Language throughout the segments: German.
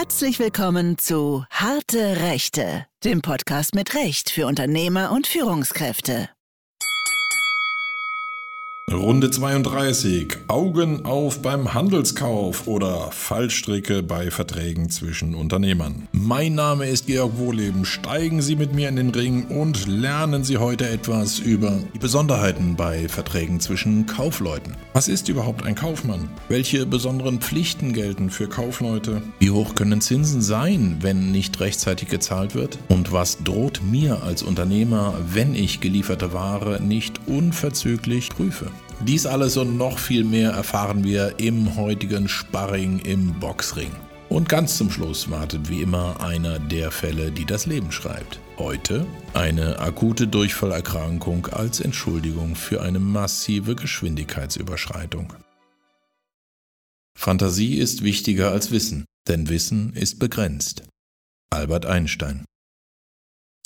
Herzlich willkommen zu Harte Rechte, dem Podcast mit Recht für Unternehmer und Führungskräfte. Runde 32. Augen auf beim Handelskauf oder Fallstricke bei Verträgen zwischen Unternehmern. Mein Name ist Georg Wohleben. Steigen Sie mit mir in den Ring und lernen Sie heute etwas über die Besonderheiten bei Verträgen zwischen Kaufleuten. Was ist überhaupt ein Kaufmann? Welche besonderen Pflichten gelten für Kaufleute? Wie hoch können Zinsen sein, wenn nicht rechtzeitig gezahlt wird? Und was droht mir als Unternehmer, wenn ich gelieferte Ware nicht unverzüglich prüfe? Dies alles und noch viel mehr erfahren wir im heutigen Sparring im Boxring. Und ganz zum Schluss wartet wie immer einer der Fälle, die das Leben schreibt. Heute eine akute Durchfallerkrankung als Entschuldigung für eine massive Geschwindigkeitsüberschreitung. Fantasie ist wichtiger als Wissen, denn Wissen ist begrenzt. Albert Einstein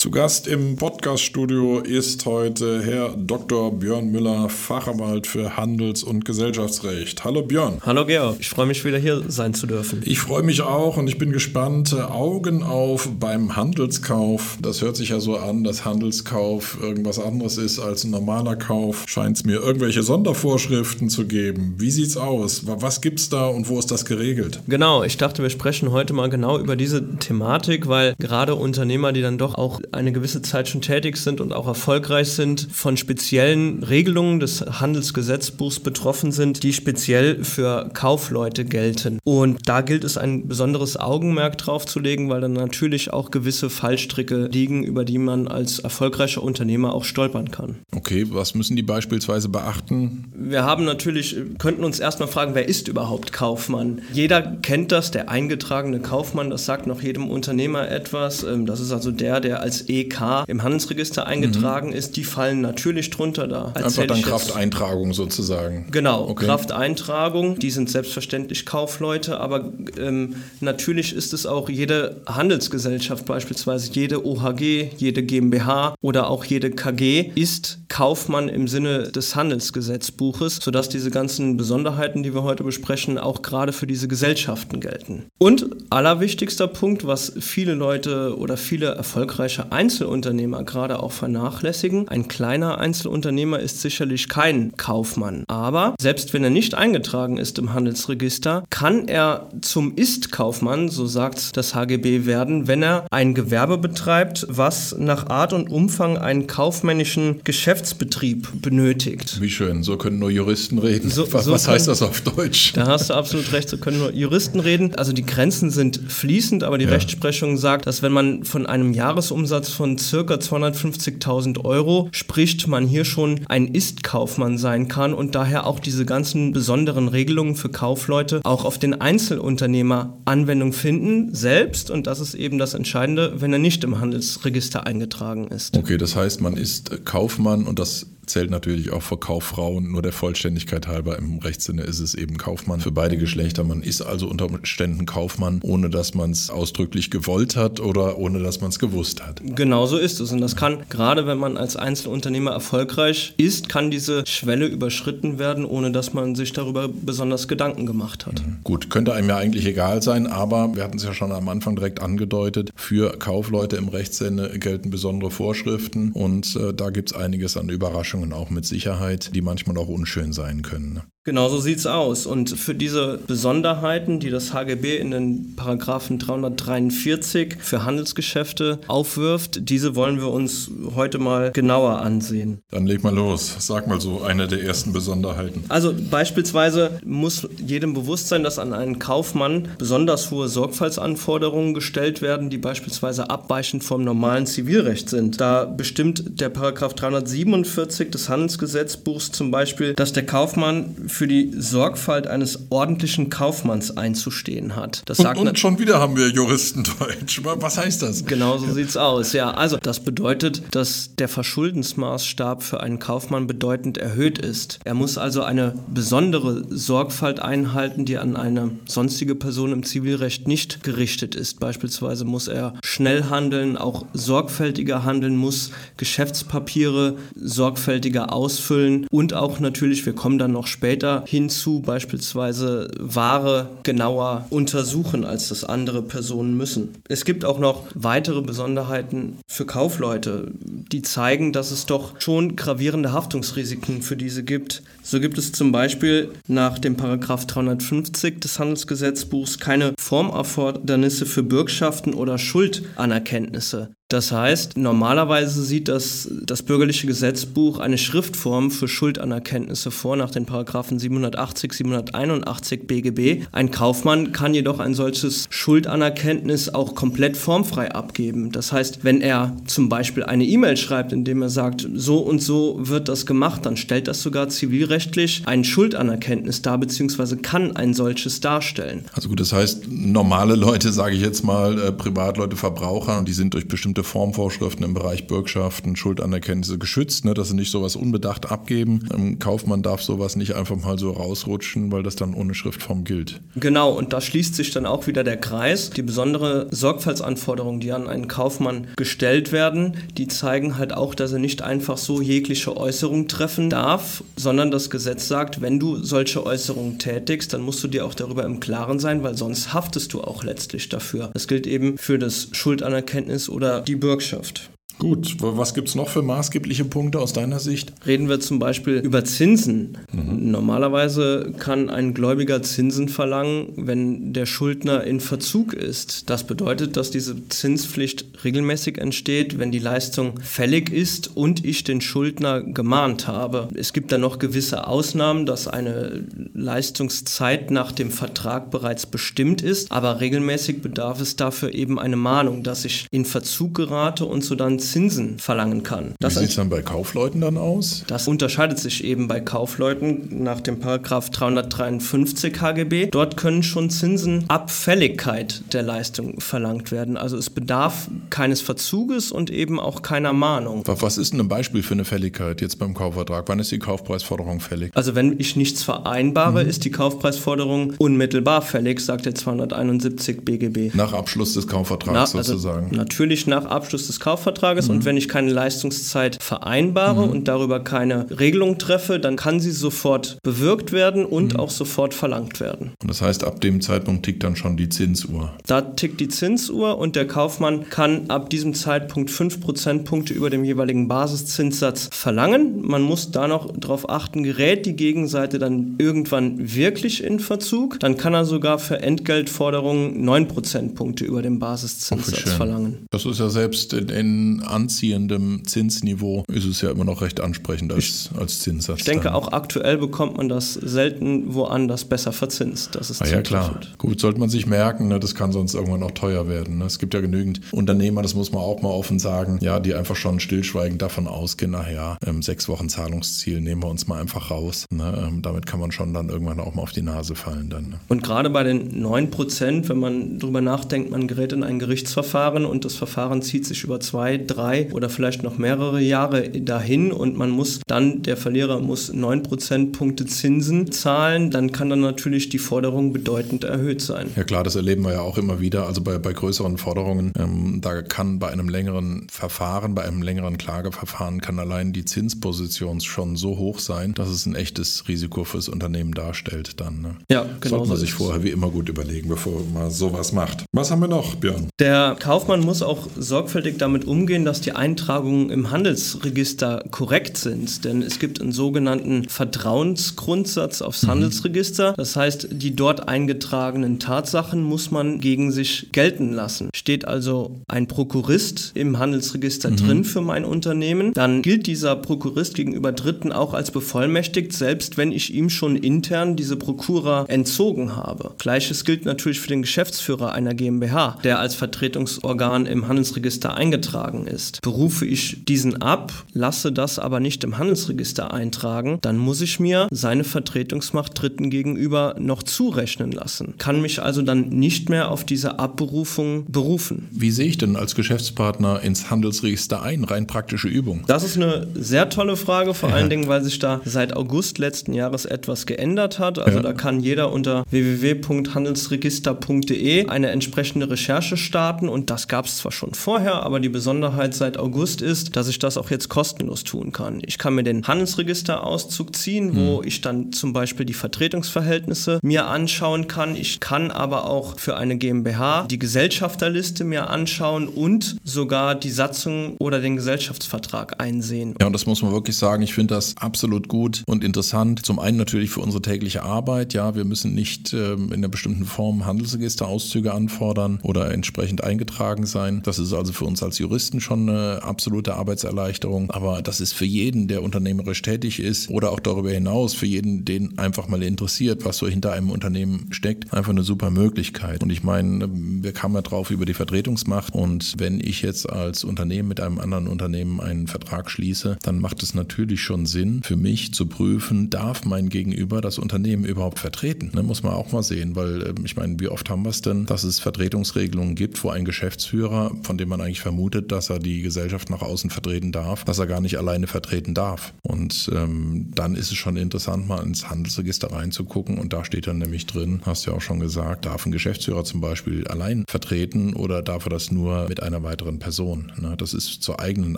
zu Gast im Podcaststudio ist heute Herr Dr. Björn Müller, Fachanwalt für Handels- und Gesellschaftsrecht. Hallo Björn. Hallo Georg, ich freue mich wieder hier sein zu dürfen. Ich freue mich auch und ich bin gespannt. Augen auf beim Handelskauf. Das hört sich ja so an, dass Handelskauf irgendwas anderes ist als ein normaler Kauf. Scheint es mir irgendwelche Sondervorschriften zu geben. Wie sieht's aus? Was gibt's da und wo ist das geregelt? Genau, ich dachte, wir sprechen heute mal genau über diese Thematik, weil gerade Unternehmer, die dann doch auch eine gewisse Zeit schon tätig sind und auch erfolgreich sind, von speziellen Regelungen des Handelsgesetzbuchs betroffen sind, die speziell für Kaufleute gelten. Und da gilt es ein besonderes Augenmerk drauf zu legen, weil dann natürlich auch gewisse Fallstricke liegen, über die man als erfolgreicher Unternehmer auch stolpern kann. Okay, was müssen die beispielsweise beachten? Wir haben natürlich, könnten uns erstmal fragen, wer ist überhaupt Kaufmann? Jeder kennt das, der eingetragene Kaufmann, das sagt noch jedem Unternehmer etwas. Ähm, das ist also der, der als EK im Handelsregister eingetragen mhm. ist, die fallen natürlich drunter da. Einfach dann Krafteintragung sozusagen. Genau, okay. Krafteintragung, die sind selbstverständlich Kaufleute, aber ähm, natürlich ist es auch jede Handelsgesellschaft, beispielsweise jede OHG, jede GmbH oder auch jede KG ist Kaufmann im Sinne des Handelsgesetzbuches, sodass diese ganzen Besonderheiten, die wir heute besprechen, auch gerade für diese Gesellschaften gelten. Und allerwichtigster Punkt, was viele Leute oder viele erfolgreiche Einzelunternehmer gerade auch vernachlässigen. Ein kleiner Einzelunternehmer ist sicherlich kein Kaufmann. Aber selbst wenn er nicht eingetragen ist im Handelsregister, kann er zum Ist-Kaufmann, so sagt das HGB, werden, wenn er ein Gewerbe betreibt, was nach Art und Umfang einen kaufmännischen Geschäftsbetrieb benötigt. Wie schön, so können nur Juristen reden. So, was, so was heißt das auf Deutsch? Da hast du absolut recht, so können nur Juristen reden. Also die Grenzen sind fließend, aber die ja. Rechtsprechung sagt, dass wenn man von einem Jahresumsatz Umsatz von circa 250.000 Euro spricht man hier schon ein Ist-Kaufmann sein kann und daher auch diese ganzen besonderen Regelungen für Kaufleute auch auf den Einzelunternehmer Anwendung finden, selbst, und das ist eben das Entscheidende, wenn er nicht im Handelsregister eingetragen ist. Okay, das heißt, man ist Kaufmann und das zählt natürlich auch für Kauffrauen. Nur der Vollständigkeit halber im Rechtssinne ist es eben Kaufmann für beide Geschlechter. Man ist also unter Umständen Kaufmann, ohne dass man es ausdrücklich gewollt hat oder ohne dass man es gewusst hat. Genau so ist es. Und das kann, gerade wenn man als Einzelunternehmer erfolgreich ist, kann diese Schwelle überschritten werden, ohne dass man sich darüber besonders Gedanken gemacht hat. Mhm. Gut, könnte einem ja eigentlich egal sein, aber wir hatten es ja schon am Anfang direkt angedeutet, für Kaufleute im Rechtssinne gelten besondere Vorschriften und äh, da gibt es einiges an Überraschungen Überraschungen auch mit Sicherheit, die manchmal auch unschön sein können. Genau so sieht es aus. Und für diese Besonderheiten, die das HGB in den Paragraphen 343 für Handelsgeschäfte aufwirft, diese wollen wir uns heute mal genauer ansehen. Dann leg mal los. Sag mal so eine der ersten Besonderheiten. Also beispielsweise muss jedem bewusst sein, dass an einen Kaufmann besonders hohe Sorgfaltsanforderungen gestellt werden, die beispielsweise abweichend vom normalen Zivilrecht sind. Da bestimmt der Paragraph 347 des Handelsgesetzbuchs zum Beispiel, dass der Kaufmann für die Sorgfalt eines ordentlichen Kaufmanns einzustehen hat. Das sagt und, und schon wieder haben wir Juristendeutsch. Was heißt das? Genau so sieht's aus. Ja, also das bedeutet, dass der Verschuldensmaßstab für einen Kaufmann bedeutend erhöht ist. Er muss also eine besondere Sorgfalt einhalten, die an eine sonstige Person im Zivilrecht nicht gerichtet ist. Beispielsweise muss er schnell handeln, auch sorgfältiger handeln, muss Geschäftspapiere sorgfältiger ausfüllen und auch natürlich, wir kommen dann noch später später hinzu beispielsweise Ware genauer untersuchen, als das andere Personen müssen. Es gibt auch noch weitere Besonderheiten für Kaufleute, die zeigen, dass es doch schon gravierende Haftungsrisiken für diese gibt. So gibt es zum Beispiel nach dem Paragraph 350 des Handelsgesetzbuchs keine Formerfordernisse für Bürgschaften oder Schuldanerkenntnisse. Das heißt, normalerweise sieht das, das bürgerliche Gesetzbuch eine Schriftform für Schuldanerkenntnisse vor nach den Paragraphen 780, 781 BGB. Ein Kaufmann kann jedoch ein solches Schuldanerkenntnis auch komplett formfrei abgeben. Das heißt, wenn er zum Beispiel eine E-Mail schreibt, in dem er sagt, so und so wird das gemacht, dann stellt das sogar zivilrechtlich ein Schuldanerkenntnis dar, beziehungsweise kann ein solches darstellen. Also gut, das heißt, normale Leute, sage ich jetzt mal, äh, Privatleute, Verbraucher, die sind durch bestimmte Formvorschriften im Bereich Bürgschaften, Schuldanerkenntnisse geschützt, ne, dass sie nicht sowas unbedacht abgeben. Ein Kaufmann darf sowas nicht einfach mal so rausrutschen, weil das dann ohne Schriftform gilt. Genau, und da schließt sich dann auch wieder der Kreis. Die besondere Sorgfaltsanforderungen, die an einen Kaufmann gestellt werden, die zeigen halt auch, dass er nicht einfach so jegliche Äußerung treffen darf, sondern das Gesetz sagt, wenn du solche Äußerungen tätigst, dann musst du dir auch darüber im Klaren sein, weil sonst haftest du auch letztlich dafür. Das gilt eben für das Schuldanerkenntnis oder die Bürgschaft. Gut, was gibt es noch für maßgebliche Punkte aus deiner Sicht? Reden wir zum Beispiel über Zinsen. Mhm. Normalerweise kann ein Gläubiger Zinsen verlangen, wenn der Schuldner in Verzug ist. Das bedeutet, dass diese Zinspflicht regelmäßig entsteht, wenn die Leistung fällig ist und ich den Schuldner gemahnt habe. Es gibt dann noch gewisse Ausnahmen, dass eine Leistungszeit nach dem Vertrag bereits bestimmt ist, aber regelmäßig bedarf es dafür eben eine Mahnung, dass ich in Verzug gerate und so dann Zinsen verlangen kann. Das Wie sieht es dann bei Kaufleuten dann aus? Das unterscheidet sich eben bei Kaufleuten nach dem Paragraph 353 HGB. Dort können schon Zinsen ab Fälligkeit der Leistung verlangt werden. Also es bedarf keines Verzuges und eben auch keiner Mahnung. Was ist denn ein Beispiel für eine Fälligkeit jetzt beim Kaufvertrag? Wann ist die Kaufpreisforderung fällig? Also wenn ich nichts vereinbare, mhm. ist die Kaufpreisforderung unmittelbar fällig, sagt der 271 BGB. Nach Abschluss des Kaufvertrags Na, also sozusagen. Natürlich nach Abschluss des Kaufvertrags Tages mhm. und wenn ich keine Leistungszeit vereinbare mhm. und darüber keine Regelung treffe, dann kann sie sofort bewirkt werden und mhm. auch sofort verlangt werden. Und das heißt, ab dem Zeitpunkt tickt dann schon die Zinsuhr? Da tickt die Zinsuhr und der Kaufmann kann ab diesem Zeitpunkt 5 Prozentpunkte über dem jeweiligen Basiszinssatz verlangen. Man muss da noch darauf achten, gerät die Gegenseite dann irgendwann wirklich in Verzug, dann kann er sogar für Entgeltforderungen 9 Prozentpunkte über dem Basiszinssatz verlangen. Das ist ja selbst in anziehendem Zinsniveau ist es ja immer noch recht ansprechend als, als Zinssatz. Ich denke, dann. auch aktuell bekommt man das selten woanders besser verzinst. Das ist ah, ja klar. Gut, sollte man sich merken, ne, das kann sonst irgendwann auch teuer werden. Ne? Es gibt ja genügend Unternehmer, das muss man auch mal offen sagen, ja, die einfach schon stillschweigend davon ausgehen, naja, ähm, sechs Wochen Zahlungsziel nehmen wir uns mal einfach raus. Ne? Ähm, damit kann man schon dann irgendwann auch mal auf die Nase fallen. Dann, ne? Und gerade bei den 9 Prozent, wenn man darüber nachdenkt, man gerät in ein Gerichtsverfahren und das Verfahren zieht sich über zwei, drei oder vielleicht noch mehrere Jahre dahin und man muss dann, der Verlierer muss 9 Prozentpunkte Zinsen zahlen, dann kann dann natürlich die Forderung bedeutend erhöht sein. Ja klar, das erleben wir ja auch immer wieder. Also bei, bei größeren Forderungen, ähm, da kann bei einem längeren Verfahren, bei einem längeren Klageverfahren, kann allein die Zinsposition schon so hoch sein, dass es ein echtes Risiko fürs Unternehmen darstellt dann. Ne? Ja, genau. Sollte man sich vorher wie immer gut überlegen, bevor man sowas macht. Was haben wir noch, Björn? Der Kaufmann muss auch sorgfältig damit umgehen, dass die Eintragungen im Handelsregister korrekt sind. Denn es gibt einen sogenannten Vertrauensgrundsatz aufs mhm. Handelsregister. Das heißt, die dort eingetragenen Tatsachen muss man gegen sich gelten lassen. Steht also ein Prokurist im Handelsregister mhm. drin für mein Unternehmen, dann gilt dieser Prokurist gegenüber Dritten auch als bevollmächtigt, selbst wenn ich ihm schon intern diese Prokura entzogen habe. Gleiches gilt natürlich für den Geschäftsführer einer GmbH, der als Vertretungsorgan im Handelsregister eingetragen ist berufe ich diesen ab, lasse das aber nicht im Handelsregister eintragen, dann muss ich mir seine Vertretungsmacht Dritten gegenüber noch zurechnen lassen. Kann mich also dann nicht mehr auf diese Abberufung berufen. Wie sehe ich denn als Geschäftspartner ins Handelsregister ein? Rein praktische Übung. Das ist eine sehr tolle Frage, vor ja. allen Dingen, weil sich da seit August letzten Jahres etwas geändert hat. Also ja. da kann jeder unter www.handelsregister.de eine entsprechende Recherche starten und das gab es zwar schon vorher, aber die Besonderheit Besonderheit seit August ist, dass ich das auch jetzt kostenlos tun kann. Ich kann mir den Handelsregisterauszug ziehen, wo mhm. ich dann zum Beispiel die Vertretungsverhältnisse mir anschauen kann. Ich kann aber auch für eine GmbH die Gesellschafterliste mir anschauen und sogar die Satzung oder den Gesellschaftsvertrag einsehen. Ja, und das muss man wirklich sagen. Ich finde das absolut gut und interessant. Zum einen natürlich für unsere tägliche Arbeit. Ja, wir müssen nicht ähm, in einer bestimmten Form Handelsregisterauszüge anfordern oder entsprechend eingetragen sein. Das ist also für uns als Juristen schon eine absolute Arbeitserleichterung. Aber das ist für jeden, der unternehmerisch tätig ist oder auch darüber hinaus, für jeden, den einfach mal interessiert, was so hinter einem Unternehmen steckt, einfach eine super Möglichkeit. Und ich meine, wir kamen ja drauf über die Vertretungsmacht. Und wenn ich jetzt als Unternehmen mit einem anderen Unternehmen einen Vertrag schließe, dann macht es natürlich schon Sinn für mich zu prüfen, darf mein Gegenüber das Unternehmen überhaupt vertreten? Ne, muss man auch mal sehen, weil äh, ich meine, wie oft haben wir es denn, dass es Vertretungsregelungen gibt, wo ein Geschäftsführer, von dem man eigentlich vermutet, dass er die Gesellschaft nach außen vertreten darf, dass er gar nicht alleine vertreten darf. Und ähm, dann ist es schon interessant, mal ins Handelsregister reinzugucken und da steht dann nämlich drin, hast du ja auch schon gesagt, darf ein Geschäftsführer zum Beispiel allein vertreten oder darf er das nur mit einer weiteren Person? Ne? Das ist zur eigenen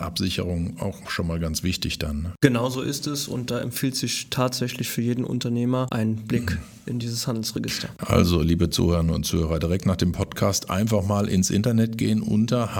Absicherung auch schon mal ganz wichtig dann. Ne? Genauso ist es und da empfiehlt sich tatsächlich für jeden Unternehmer ein Blick mhm. in dieses Handelsregister. Also, liebe Zuhörerinnen und Zuhörer, direkt nach dem Podcast einfach mal ins Internet gehen unter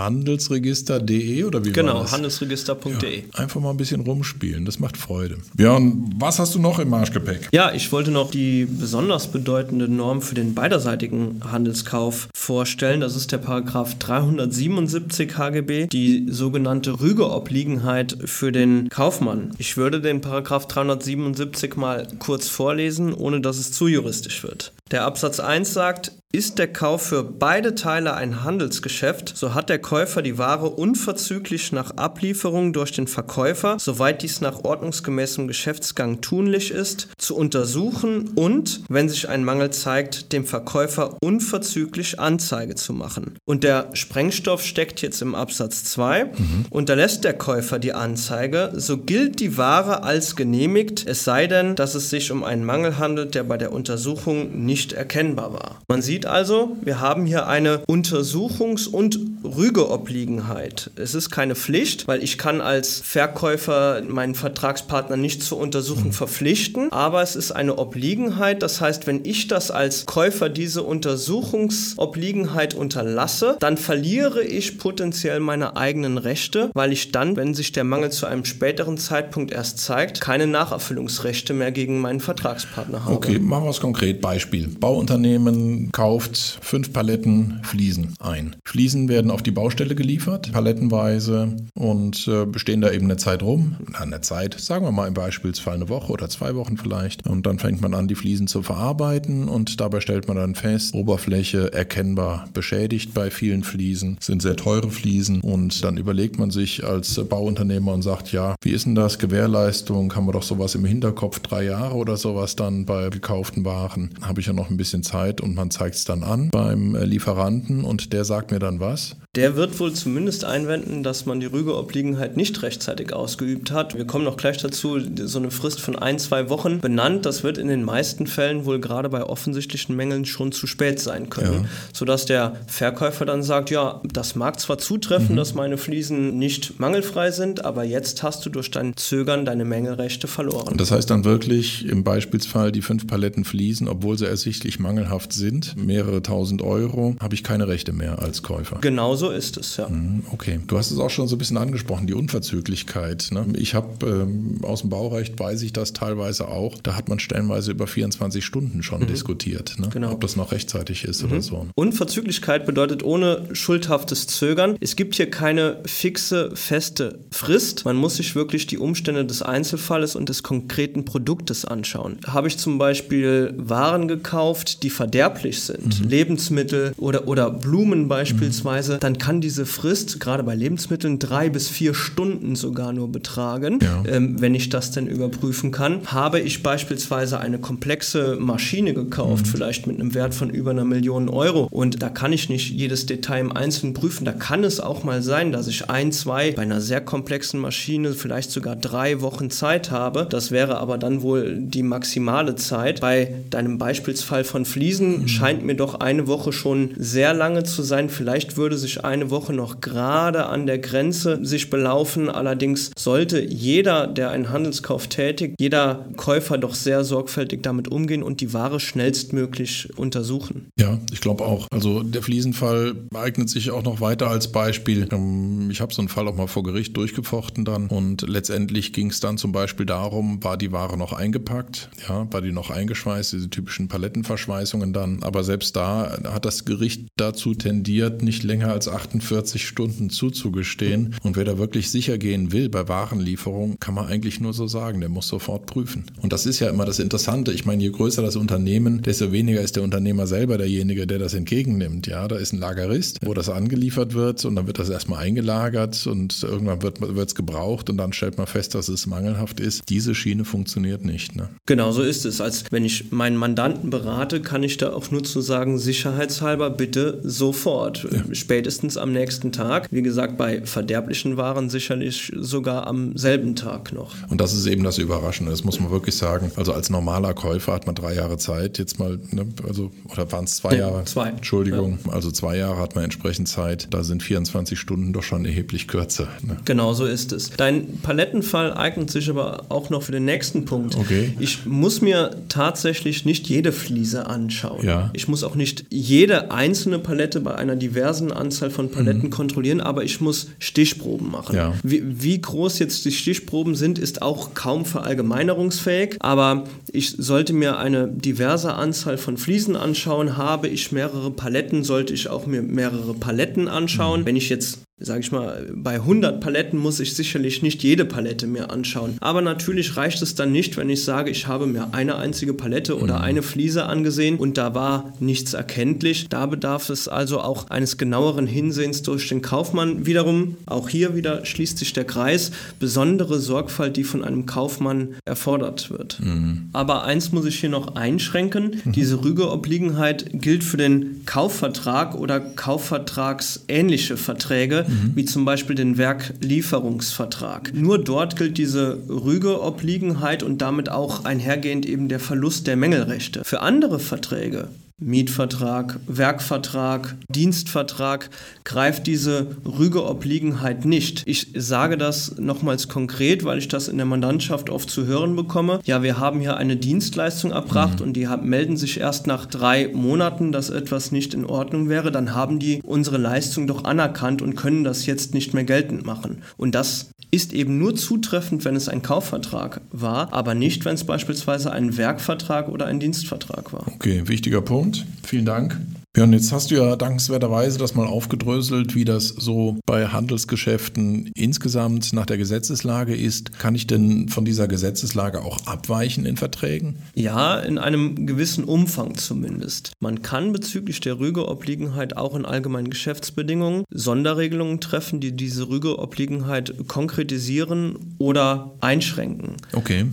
handelsregister.de oder wie Genau, handelsregister.de. Ja, einfach mal ein bisschen rumspielen, das macht Freude. Björn, was hast du noch im Marschgepäck? Ja, ich wollte noch die besonders bedeutende Norm für den beiderseitigen Handelskauf vorstellen. Das ist der Paragraph 377 HGB, die sogenannte Rügeobliegenheit für den Kaufmann. Ich würde den Paragraph 377 mal kurz vorlesen, ohne dass es zu juristisch wird. Der Absatz 1 sagt, ist der Kauf für beide Teile ein Handelsgeschäft, so hat der Käufer die Ware unverzüglich nach Ablieferung durch den Verkäufer, soweit dies nach ordnungsgemäßem Geschäftsgang tunlich ist, zu untersuchen und, wenn sich ein Mangel zeigt, dem Verkäufer unverzüglich Anzeige zu machen. Und der Sprengstoff steckt jetzt im Absatz 2. Mhm. Unterlässt der Käufer die Anzeige, so gilt die Ware als genehmigt, es sei denn, dass es sich um einen Mangel handelt, der bei der Untersuchung nicht erkennbar war. Man sieht also, wir haben hier eine Untersuchungs- und Rügeobliegenheit. Es ist keine Pflicht, weil ich kann als Verkäufer meinen Vertragspartner nicht zur Untersuchung verpflichten, aber es ist eine Obliegenheit. Das heißt, wenn ich das als Käufer diese Untersuchungsobliegenheit unterlasse, dann verliere ich potenziell meine eigenen Rechte, weil ich dann, wenn sich der Mangel zu einem späteren Zeitpunkt erst zeigt, keine Nacherfüllungsrechte mehr gegen meinen Vertragspartner habe. Okay, machen wir es konkret. Beispiel. Bauunternehmen kauft fünf Paletten Fliesen ein. Fliesen werden auf die Baustelle geliefert, palettenweise und äh, bestehen da eben eine Zeit rum. Na, eine Zeit, sagen wir mal im Beispielsfall eine Woche oder zwei Wochen vielleicht. Und dann fängt man an, die Fliesen zu verarbeiten und dabei stellt man dann fest, Oberfläche erkennbar beschädigt bei vielen Fliesen, sind sehr teure Fliesen und dann überlegt man sich als Bauunternehmer und sagt, ja, wie ist denn das? Gewährleistung, haben wir doch sowas im Hinterkopf, drei Jahre oder sowas dann bei gekauften Waren. Habe ich ja noch ein bisschen Zeit und man zeigt es dann an beim äh, Lieferanten und der sagt mir dann was? Der wird wohl zumindest einwenden, dass man die Rügeobliegenheit nicht rechtzeitig ausgeübt hat. Wir kommen noch gleich dazu, so eine Frist von ein, zwei Wochen benannt. Das wird in den meisten Fällen wohl gerade bei offensichtlichen Mängeln schon zu spät sein können, ja. sodass der Verkäufer dann sagt, ja, das mag zwar zutreffen, mhm. dass meine Fliesen nicht mangelfrei sind, aber jetzt hast du durch dein Zögern deine Mängelrechte verloren. Das heißt dann wirklich im Beispielsfall die fünf Paletten Fliesen, obwohl sie ersichtlich mangelhaft sind, mehrere tausend Euro, habe ich keine Rechte mehr als Käufer. Genau so ist es, ja. Mhm, okay, du hast es auch schon so ein bisschen angesprochen, die Unverzüglichkeit. Ne? Ich habe ähm, aus dem Baurecht weiß ich das teilweise auch. Da hat man stellenweise über 24 Stunden schon mhm. diskutiert, ne? genau. ob das noch rechtzeitig ist mhm. oder so. Unverzüglichkeit bedeutet ohne schuldhaftes Zögern. Es gibt hier keine fixe, feste Frist. Man muss sich wirklich die Umstände des Einzelfalles und des konkreten Produktes anschauen. Habe ich zum Beispiel Waren gekauft, die verderblich sind, mhm. Lebensmittel oder, oder Blumen beispielsweise, mhm. Dann kann diese Frist gerade bei Lebensmitteln drei bis vier Stunden sogar nur betragen, ja. ähm, wenn ich das denn überprüfen kann. Habe ich beispielsweise eine komplexe Maschine gekauft, mhm. vielleicht mit einem Wert von über einer Million Euro und da kann ich nicht jedes Detail im Einzelnen prüfen. Da kann es auch mal sein, dass ich ein, zwei bei einer sehr komplexen Maschine vielleicht sogar drei Wochen Zeit habe. Das wäre aber dann wohl die maximale Zeit. Bei deinem Beispielsfall von Fliesen mhm. scheint mir doch eine Woche schon sehr lange zu sein. Vielleicht würde sich eine Woche noch gerade an der Grenze sich belaufen. Allerdings sollte jeder, der einen Handelskauf tätigt, jeder Käufer doch sehr sorgfältig damit umgehen und die Ware schnellstmöglich untersuchen. Ja, ich glaube auch. Also der Fliesenfall eignet sich auch noch weiter als Beispiel. Ähm, ich habe so einen Fall auch mal vor Gericht durchgefochten dann und letztendlich ging es dann zum Beispiel darum, war die Ware noch eingepackt, ja, war die noch eingeschweißt, diese typischen Palettenverschweißungen dann. Aber selbst da hat das Gericht dazu tendiert, nicht länger als 48 Stunden zuzugestehen. Und wer da wirklich sicher gehen will bei Warenlieferung, kann man eigentlich nur so sagen, der muss sofort prüfen. Und das ist ja immer das Interessante. Ich meine, je größer das Unternehmen, desto weniger ist der Unternehmer selber derjenige, der das entgegennimmt. Ja, da ist ein Lagerist, wo das angeliefert wird und dann wird das erstmal eingelagert und irgendwann wird es gebraucht und dann stellt man fest, dass es mangelhaft ist. Diese Schiene funktioniert nicht. Ne? Genau so ist es. Als wenn ich meinen Mandanten berate, kann ich da auch nur zu sagen, sicherheitshalber bitte sofort. Ja. Spätestens am nächsten Tag. Wie gesagt, bei verderblichen Waren sicherlich sogar am selben Tag noch. Und das ist eben das Überraschende. Das muss man wirklich sagen. Also als normaler Käufer hat man drei Jahre Zeit. Jetzt mal, ne, also, oder waren es zwei Jahre? Zwei. Entschuldigung. Ja. Also zwei Jahre hat man entsprechend Zeit. Da sind 24 Stunden doch schon erheblich kürzer. Ne? Genau so ist es. Dein Palettenfall eignet sich aber auch noch für den nächsten Punkt. Okay. Ich muss mir tatsächlich nicht jede Fliese anschauen. Ja. Ich muss auch nicht jede einzelne Palette bei einer diversen Anzahl von Paletten mhm. kontrollieren, aber ich muss Stichproben machen. Ja. Wie, wie groß jetzt die Stichproben sind, ist auch kaum verallgemeinerungsfähig, aber ich sollte mir eine diverse Anzahl von Fliesen anschauen. Habe ich mehrere Paletten, sollte ich auch mir mehrere Paletten anschauen. Mhm. Wenn ich jetzt sage ich mal, bei 100 Paletten muss ich sicherlich nicht jede Palette mir anschauen. Aber natürlich reicht es dann nicht, wenn ich sage, ich habe mir eine einzige Palette oder mhm. eine Fliese angesehen und da war nichts erkenntlich. Da bedarf es also auch eines genaueren Hinsehens durch den Kaufmann. Wiederum, auch hier wieder schließt sich der Kreis, besondere Sorgfalt, die von einem Kaufmann erfordert wird. Mhm. Aber eins muss ich hier noch einschränken. Mhm. Diese Rügeobliegenheit gilt für den Kaufvertrag oder Kaufvertragsähnliche Verträge mhm. wie zum Beispiel den Werklieferungsvertrag. Nur dort gilt diese Rügeobliegenheit und damit auch einhergehend eben der Verlust der Mängelrechte. Für andere Verträge Mietvertrag, Werkvertrag, Dienstvertrag greift diese Rügeobliegenheit nicht. Ich sage das nochmals konkret, weil ich das in der Mandantschaft oft zu hören bekomme. Ja, wir haben hier eine Dienstleistung erbracht mhm. und die melden sich erst nach drei Monaten, dass etwas nicht in Ordnung wäre. Dann haben die unsere Leistung doch anerkannt und können das jetzt nicht mehr geltend machen. Und das ist eben nur zutreffend, wenn es ein Kaufvertrag war, aber nicht, wenn es beispielsweise ein Werkvertrag oder ein Dienstvertrag war. Okay, wichtiger Punkt. Vielen Dank. Und jetzt hast du ja dankenswerterweise das mal aufgedröselt, wie das so bei Handelsgeschäften insgesamt nach der Gesetzeslage ist. Kann ich denn von dieser Gesetzeslage auch abweichen in Verträgen? Ja, in einem gewissen Umfang zumindest. Man kann bezüglich der Rügeobliegenheit auch in allgemeinen Geschäftsbedingungen Sonderregelungen treffen, die diese Rügeobliegenheit konkretisieren oder einschränken. Okay.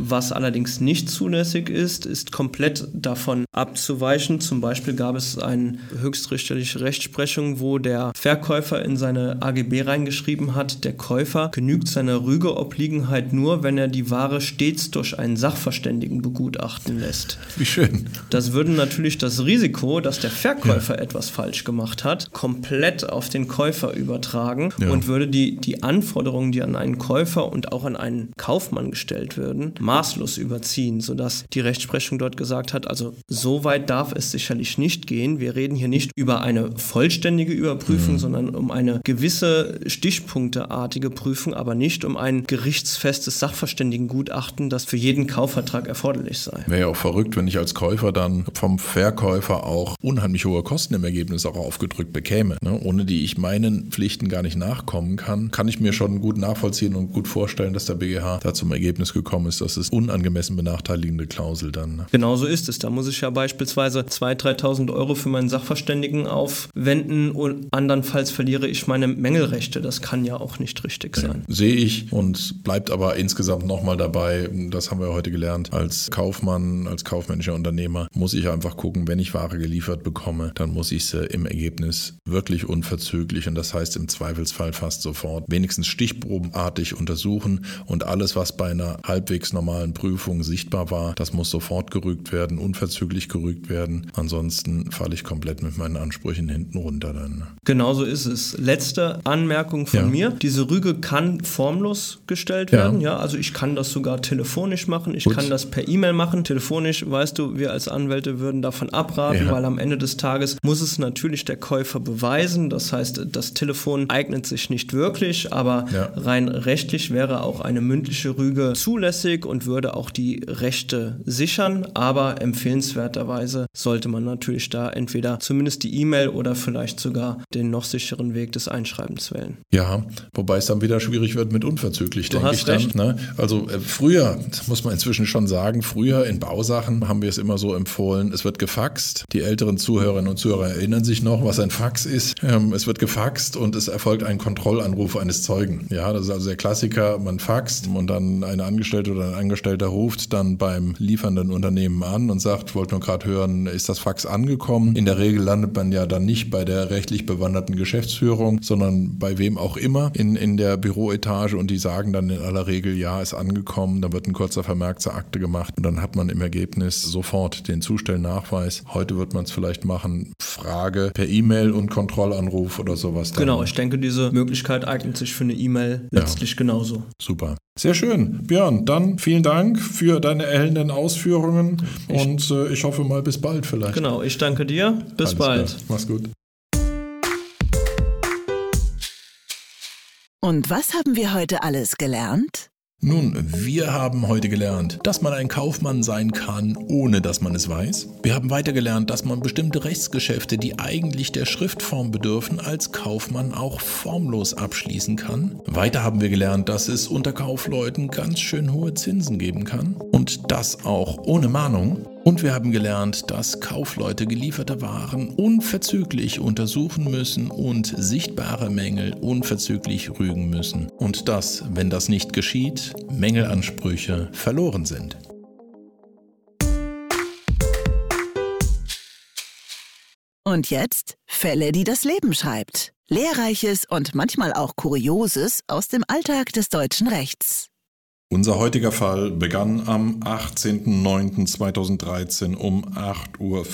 Was allerdings nicht zulässig ist, ist komplett davon abzuweichen. Zum Beispiel gab es eine höchstrichterliche Rechtsprechung, wo der Verkäufer in seine AGB reingeschrieben hat, der Käufer genügt seiner Rügeobliegenheit nur, wenn er die Ware stets durch einen Sachverständigen begutachten lässt. Wie schön. Das würde natürlich das Risiko, dass der Verkäufer ja. etwas falsch gemacht hat, komplett auf den Käufer übertragen ja. und würde die, die Anforderungen, die an einen Käufer und auch an einen Kaufmann gestellt würden, maßlos überziehen, sodass die Rechtsprechung dort gesagt hat, also so weit darf es sicherlich nicht gehen. Wir reden hier nicht über eine vollständige Überprüfung, mhm. sondern um eine gewisse stichpunkteartige Prüfung, aber nicht um ein gerichtsfestes Sachverständigengutachten, das für jeden Kaufvertrag erforderlich sei. Wäre ja auch verrückt, wenn ich als Käufer dann vom Verkäufer auch unheimlich hohe Kosten im Ergebnis auch aufgedrückt bekäme, ne? ohne die ich meinen Pflichten gar nicht nachkommen kann, kann ich mir schon gut nachvollziehen und gut vorstellen, dass der BGH da zum Ergebnis gekommen ist, das ist unangemessen benachteiligende Klausel dann. Ne? Genau so ist es. Da muss ich ja beispielsweise 2.000, 3.000 Euro für meinen Sachverständigen aufwenden und andernfalls verliere ich meine Mängelrechte. Das kann ja auch nicht richtig sein. Ja, sehe ich und bleibt aber insgesamt nochmal dabei, das haben wir heute gelernt, als Kaufmann, als kaufmännischer Unternehmer muss ich einfach gucken, wenn ich Ware geliefert bekomme, dann muss ich sie im Ergebnis wirklich unverzüglich und das heißt im Zweifelsfall fast sofort wenigstens stichprobenartig untersuchen und alles, was bei einer halbwegs normalen Prüfung sichtbar war. Das muss sofort gerügt werden, unverzüglich gerügt werden. Ansonsten falle ich komplett mit meinen Ansprüchen hinten runter dann. Genau so ist es. Letzte Anmerkung von Ja. mir. Diese Rüge kann formlos gestellt Ja. werden. Ja, also ich kann das sogar telefonisch machen. Ich Gut. kann das per E-Mail machen. Telefonisch, weißt du, wir als Anwälte würden davon abraten, Ja. weil am Ende des Tages muss es natürlich der Käufer beweisen. Das heißt, das Telefon eignet sich nicht wirklich, aber rein rechtlich wäre auch eine mündliche Rüge zulässig und würde auch die Rechte sichern. Aber empfehlenswerterweise sollte man natürlich da entweder zumindest die E-Mail oder vielleicht sogar den noch sicheren Weg des Einschreibens wählen. Ja, wobei es dann wieder schwierig wird mit unverzüglich, denke hast ich dann. recht. Ne? Also äh, früher, das muss man inzwischen schon sagen, früher in Bausachen haben wir es immer so empfohlen, es wird gefaxt. Die älteren Zuhörerinnen und Zuhörer erinnern sich noch, was ein Fax ist. Ähm, es wird gefaxt und es erfolgt ein Kontrollanruf eines Zeugen. Ja, das ist also der Klassiker, man faxt und dann eine Angestellte oder ein Angestellter ruft dann beim liefernden Unternehmen an und sagt, wollte nur gerade hören, ist das Fax angekommen? In der Regel landet man ja dann nicht bei der rechtlich bewanderten Geschäftsführung, sondern bei wem auch immer in, in der Büroetage und die sagen dann in aller Regel, ja, ist angekommen, dann wird ein kurzer Vermerk zur Akte gemacht und dann hat man im Ergebnis sofort den Zustellnachweis. Heute wird man es vielleicht machen, Frage per E-Mail und Kontrollanruf oder sowas. dann. Genau, ich denke, diese Möglichkeit eignet sich für eine E-Mail letztlich genauso. Super. Sehr schön. Björn, dann vielen Dank für deine erhellenden Ausführungen und äh, ich hoffe mal bis bald vielleicht. Genau, ich danke dir. Bis Alles bald. Klar. Mach's gut. Und was haben wir heute alles gelernt? Nun, wir haben heute gelernt, dass man ein Kaufmann sein kann, ohne dass man es weiß. Wir haben weiter gelernt, dass man bestimmte Rechtsgeschäfte, die eigentlich der Schriftform bedürfen, als Kaufmann auch formlos abschließen kann. Weiter haben wir gelernt, dass es unter Kaufleuten ganz schön hohe Zinsen geben kann und das auch ohne Mahnung. Und wir haben gelernt, dass Kaufleute gelieferte Waren unverzüglich untersuchen müssen und sichtbare Mängel unverzüglich rügen müssen. Und dass, wenn das nicht geschieht, Mängelansprüche verloren sind. Und jetzt Fälle, die das Leben schreibt. Lehrreiches und manchmal auch Kurioses aus dem Alltag des deutschen Rechts. Unser heutiger Fall begann am 18.09.2013 um 8.14 Uhr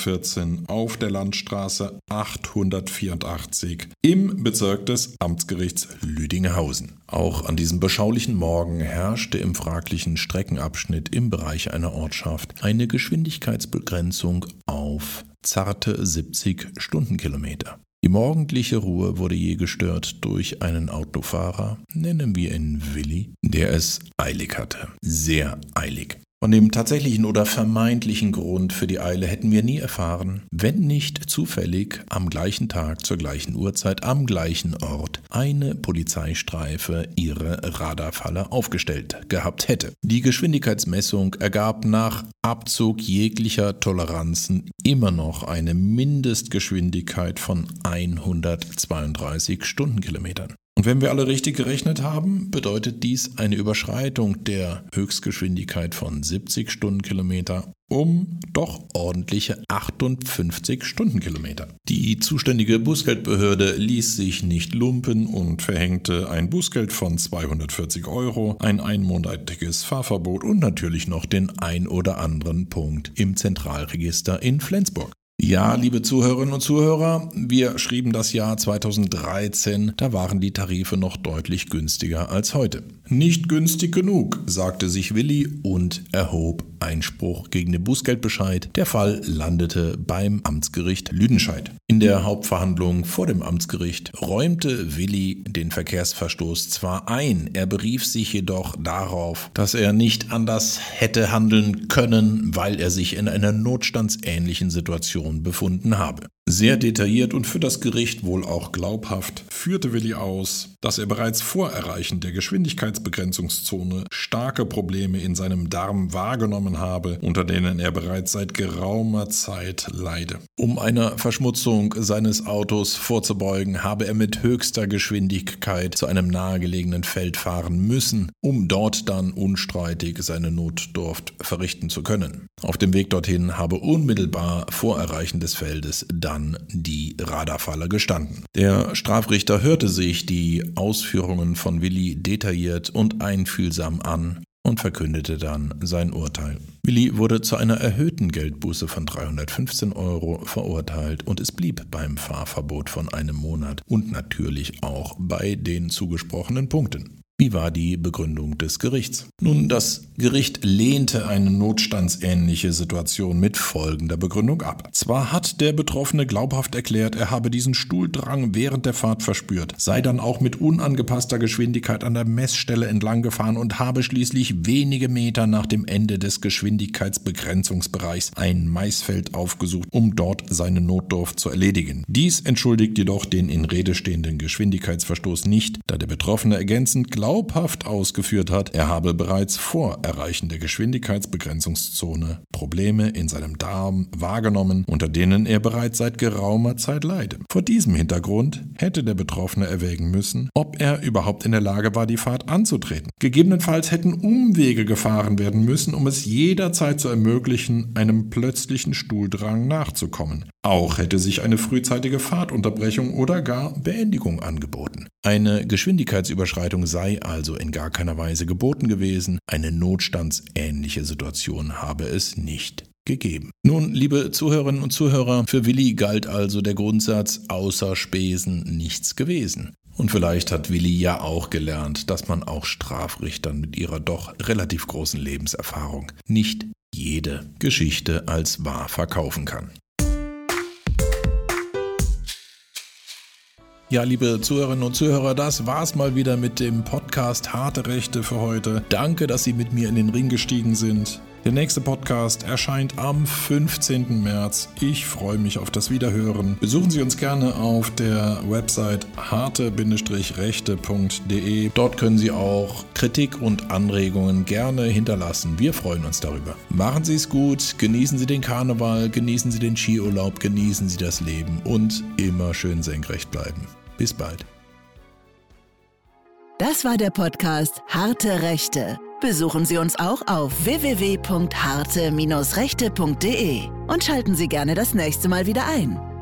auf der Landstraße 884 im Bezirk des Amtsgerichts Lüdinghausen. Auch an diesem beschaulichen Morgen herrschte im fraglichen Streckenabschnitt im Bereich einer Ortschaft eine Geschwindigkeitsbegrenzung auf zarte 70 Stundenkilometer. Die morgendliche Ruhe wurde je gestört durch einen Autofahrer, nennen wir ihn Willi, der es eilig hatte. Sehr eilig. Von dem tatsächlichen oder vermeintlichen Grund für die Eile hätten wir nie erfahren, wenn nicht zufällig am gleichen Tag zur gleichen Uhrzeit am gleichen Ort eine Polizeistreife ihre Radarfalle aufgestellt gehabt hätte. Die Geschwindigkeitsmessung ergab nach Abzug jeglicher Toleranzen immer noch eine Mindestgeschwindigkeit von 132 Stundenkilometern. Und wenn wir alle richtig gerechnet haben, bedeutet dies eine Überschreitung der Höchstgeschwindigkeit von 70 Stundenkilometer um doch ordentliche 58 Stundenkilometer. Die zuständige Bußgeldbehörde ließ sich nicht lumpen und verhängte ein Bußgeld von 240 Euro, ein einmonatiges Fahrverbot und natürlich noch den ein oder anderen Punkt im Zentralregister in Flensburg. Ja, liebe Zuhörerinnen und Zuhörer, wir schrieben das Jahr 2013, da waren die Tarife noch deutlich günstiger als heute. Nicht günstig genug, sagte sich Willi und erhob Einspruch gegen den Bußgeldbescheid. Der Fall landete beim Amtsgericht Lüdenscheid. In der Hauptverhandlung vor dem Amtsgericht räumte Willi den Verkehrsverstoß zwar ein, er berief sich jedoch darauf, dass er nicht anders hätte handeln können, weil er sich in einer notstandsähnlichen Situation befunden habe. Sehr detailliert und für das Gericht wohl auch glaubhaft führte Willi aus, dass er bereits vor Erreichen der Geschwindigkeitsbegrenzungszone starke Probleme in seinem Darm wahrgenommen habe, unter denen er bereits seit geraumer Zeit leide. Um einer Verschmutzung seines Autos vorzubeugen, habe er mit höchster Geschwindigkeit zu einem nahegelegenen Feld fahren müssen, um dort dann unstreitig seine Notdurft verrichten zu können. Auf dem Weg dorthin habe unmittelbar vor Erreichen des Feldes dann die Radarfalle gestanden. Der Strafrichter hörte sich die Ausführungen von Willi detailliert und einfühlsam an und verkündete dann sein Urteil. Willi wurde zu einer erhöhten Geldbuße von 315 Euro verurteilt und es blieb beim Fahrverbot von einem Monat und natürlich auch bei den zugesprochenen Punkten. Wie war die Begründung des Gerichts? Nun, das Gericht lehnte eine notstandsähnliche Situation mit folgender Begründung ab. Zwar hat der Betroffene glaubhaft erklärt, er habe diesen Stuhldrang während der Fahrt verspürt, sei dann auch mit unangepasster Geschwindigkeit an der Messstelle entlang gefahren und habe schließlich wenige Meter nach dem Ende des Geschwindigkeitsbegrenzungsbereichs ein Maisfeld aufgesucht, um dort seine Notdurft zu erledigen. Dies entschuldigt jedoch den in Rede stehenden Geschwindigkeitsverstoß nicht, da der Betroffene ergänzend glaubhaft ausgeführt hat, er habe bereits vor Erreichen der Geschwindigkeitsbegrenzungszone Probleme in seinem Darm wahrgenommen, unter denen er bereits seit geraumer Zeit leide. Vor diesem Hintergrund hätte der Betroffene erwägen müssen, ob er überhaupt in der Lage war, die Fahrt anzutreten. Gegebenenfalls hätten Umwege gefahren werden müssen, um es jederzeit zu ermöglichen, einem plötzlichen Stuhldrang nachzukommen. Auch hätte sich eine frühzeitige Fahrtunterbrechung oder gar Beendigung angeboten. Eine Geschwindigkeitsüberschreitung sei also in gar keiner Weise geboten gewesen, eine notstandsähnliche Situation habe es nicht gegeben. Nun, liebe Zuhörerinnen und Zuhörer, für Willi galt also der Grundsatz außer Spesen nichts gewesen. Und vielleicht hat Willi ja auch gelernt, dass man auch Strafrichtern mit ihrer doch relativ großen Lebenserfahrung nicht jede Geschichte als wahr verkaufen kann. Ja, liebe Zuhörerinnen und Zuhörer, das war's mal wieder mit dem Podcast Harte Rechte für heute. Danke, dass Sie mit mir in den Ring gestiegen sind. Der nächste Podcast erscheint am 15. März. Ich freue mich auf das Wiederhören. Besuchen Sie uns gerne auf der Website harte-rechte.de. Dort können Sie auch Kritik und Anregungen gerne hinterlassen. Wir freuen uns darüber. Machen Sie es gut, genießen Sie den Karneval, genießen Sie den Skiurlaub, genießen Sie das Leben und immer schön senkrecht bleiben. Bis bald. Das war der Podcast Harte Rechte. Besuchen Sie uns auch auf www.harte-rechte.de und schalten Sie gerne das nächste Mal wieder ein.